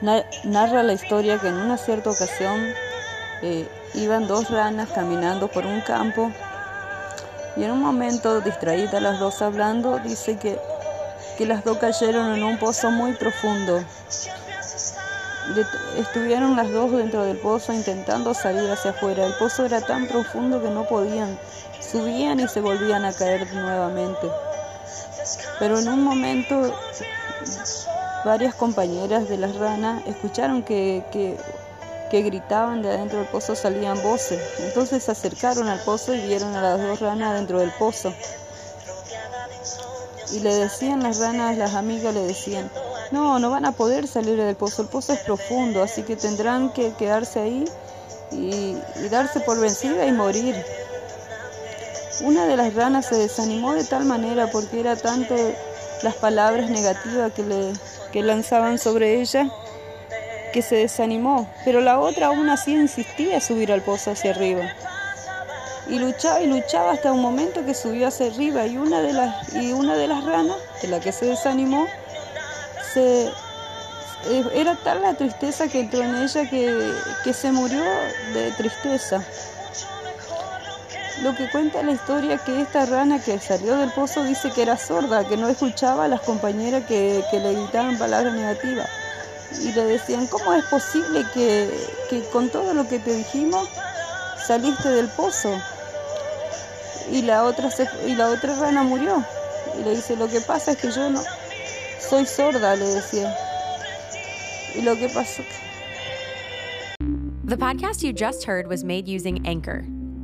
narra la historia que en una cierta ocasión eh, iban dos ranas caminando por un campo y en un momento, distraídas las dos hablando, dice que, que las dos cayeron en un pozo muy profundo. Estuvieron las dos dentro del pozo intentando salir hacia afuera. El pozo era tan profundo que no podían. Subían y se volvían a caer nuevamente. Pero en un momento varias compañeras de las ranas escucharon que, que gritaban de adentro del pozo salían voces. Entonces se acercaron al pozo y vieron a las dos ranas dentro del pozo. Y le decían las ranas, las amigas le decían, no, no van a poder salir del pozo, el pozo es profundo, así que tendrán que quedarse ahí y, darse por vencida y morir. Una de las ranas se desanimó de tal manera porque era tanto las palabras negativas que, le, que lanzaban sobre ella que se desanimó, pero la otra aún así insistía en subir al pozo hacia arriba. Y luchaba y luchaba hasta un momento que subió hacia arriba y una de las, y una de las ranas, de la que se desanimó, se, eh, era tal la tristeza que entró en ella que, que se murió de tristeza. Lo que cuenta la historia que esta rana que salió del pozo dice que era sorda, que no escuchaba a las compañeras que, que le gritaban palabras negativas y le decían, ¿cómo es posible que, que, con todo lo que te dijimos saliste del pozo? Y la otra se, y la otra rana murió. Y le dice, lo que pasa es que yo no soy sorda, le decía. Y lo que pasó The podcast you just heard was made using Anchor.